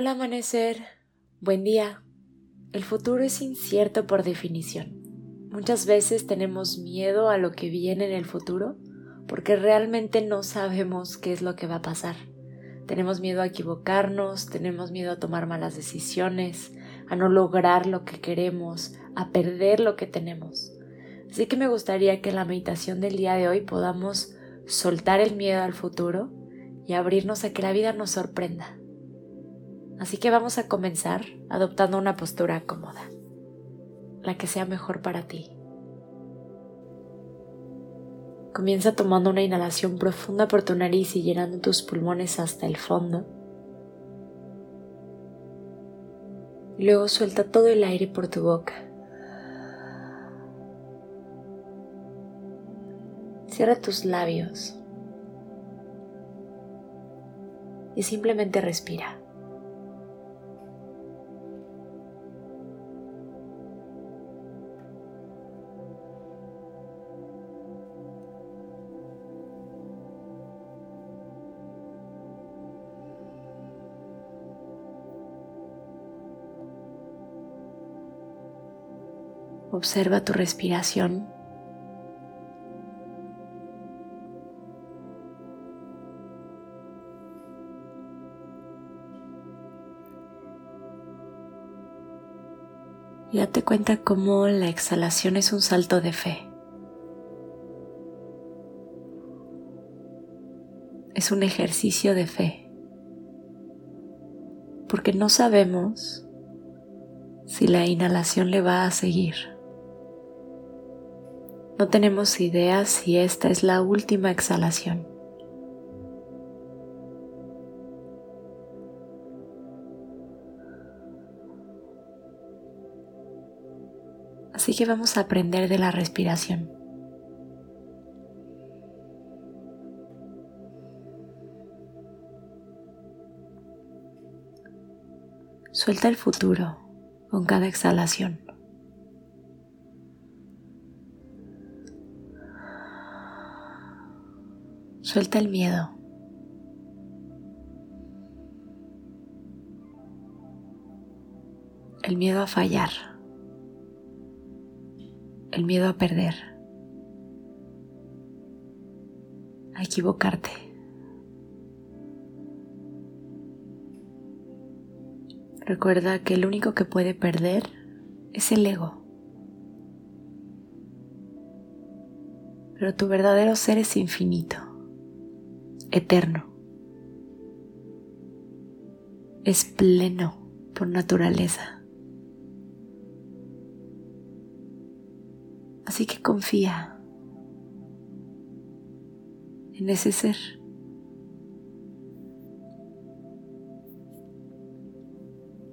Hola amanecer, buen día. El futuro es incierto por definición. Muchas veces tenemos miedo a lo que viene en el futuro porque realmente no sabemos qué es lo que va a pasar. Tenemos miedo a equivocarnos, tenemos miedo a tomar malas decisiones, a no lograr lo que queremos, a perder lo que tenemos. Así que me gustaría que en la meditación del día de hoy podamos soltar el miedo al futuro y abrirnos a que la vida nos sorprenda. Así que vamos a comenzar adoptando una postura cómoda, la que sea mejor para ti. Comienza tomando una inhalación profunda por tu nariz y llenando tus pulmones hasta el fondo. Luego suelta todo el aire por tu boca. Cierra tus labios y simplemente respira. Observa tu respiración. Y date cuenta cómo la exhalación es un salto de fe. Es un ejercicio de fe. Porque no sabemos si la inhalación le va a seguir. No tenemos idea si esta es la última exhalación. Así que vamos a aprender de la respiración. Suelta el futuro con cada exhalación. Suelta el miedo. El miedo a fallar. El miedo a perder. A equivocarte. Recuerda que el único que puede perder es el ego. Pero tu verdadero ser es infinito eterno. Es pleno por naturaleza. Así que confía en ese ser.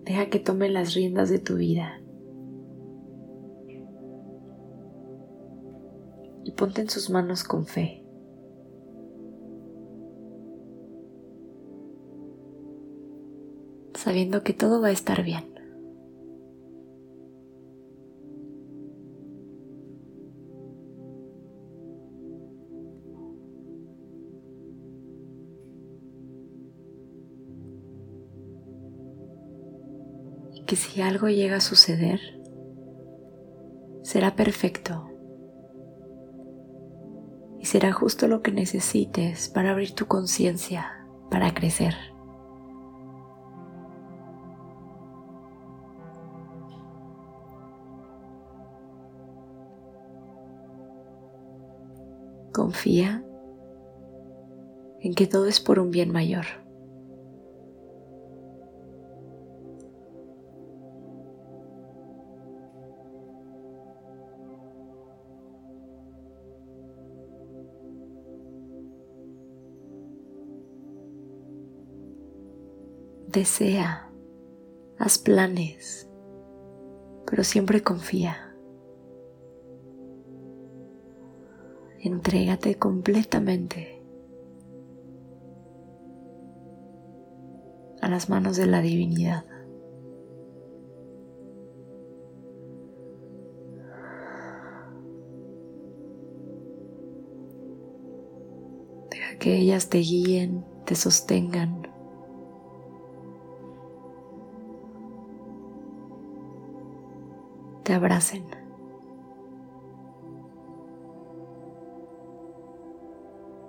Deja que tome las riendas de tu vida. Y ponte en sus manos con fe. Sabiendo que todo va a estar bien. Y que si algo llega a suceder, será perfecto y será justo lo que necesites para abrir tu conciencia, para crecer. Confía en que todo es por un bien mayor. Desea, haz planes, pero siempre confía. Entrégate completamente a las manos de la divinidad. Deja que ellas te guíen, te sostengan. Te abracen.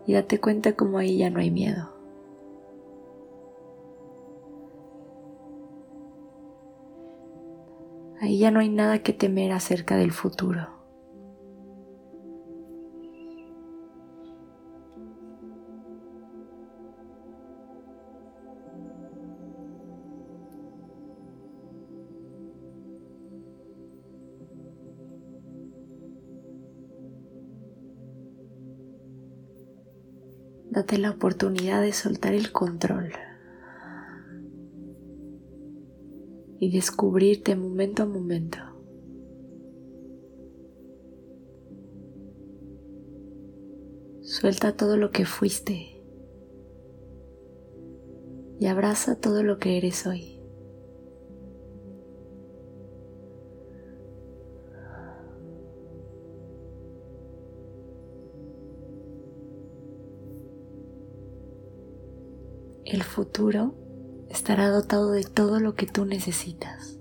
Y date cuenta como ahí ya no hay miedo. Ahí ya no hay nada que temer acerca del futuro. Date la oportunidad de soltar el control y descubrirte momento a momento. Suelta todo lo que fuiste y abraza todo lo que eres hoy. El futuro estará dotado de todo lo que tú necesitas.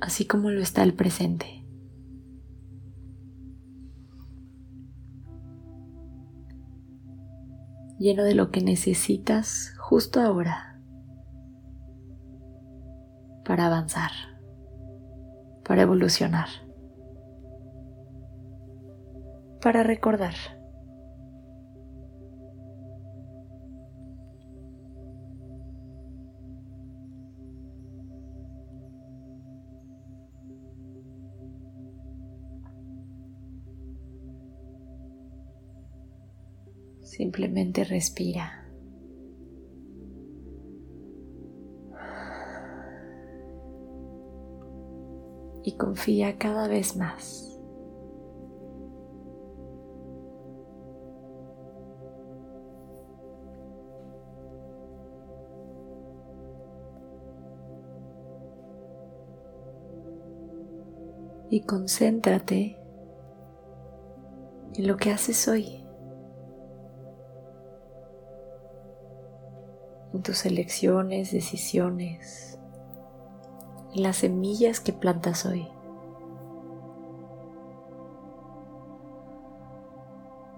Así como lo está el presente. Lleno de lo que necesitas justo ahora para avanzar, para evolucionar, para recordar. Simplemente respira. Y confía cada vez más. y concéntrate en lo que haces hoy. Tus elecciones, decisiones, en las semillas que plantas hoy.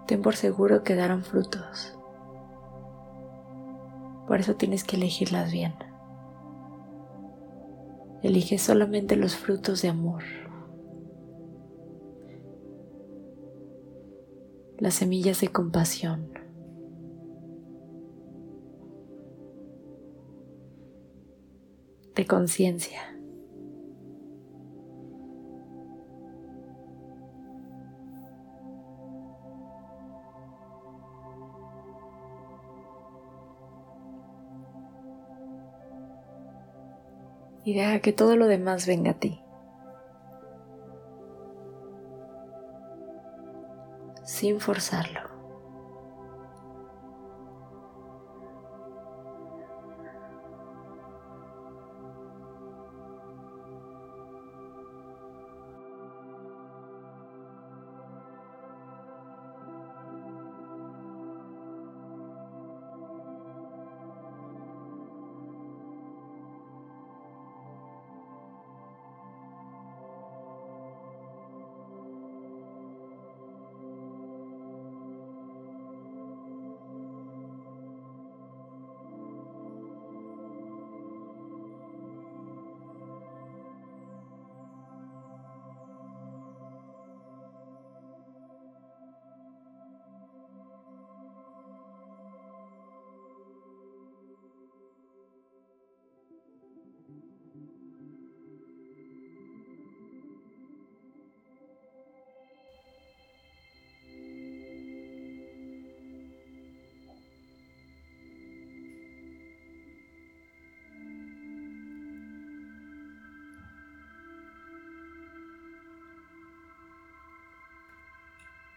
Ten por seguro que darán frutos. Por eso tienes que elegirlas bien. Elige solamente los frutos de amor. Las semillas de compasión. De conciencia. Y deja que todo lo demás venga a ti. Sin forzarlo.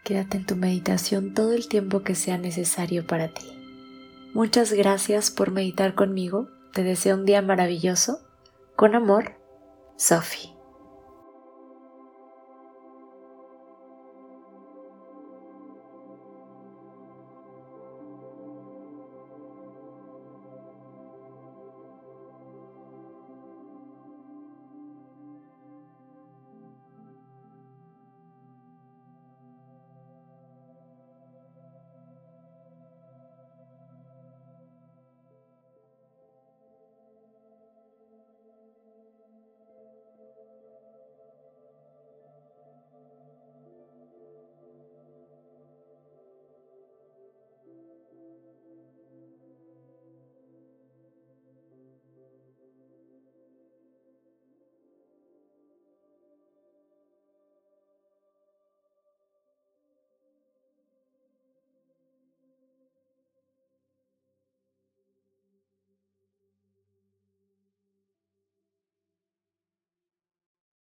Quédate en tu meditación todo el tiempo que sea necesario para ti. Muchas gracias por meditar conmigo. Te deseo un día maravilloso. Con amor, Sophie.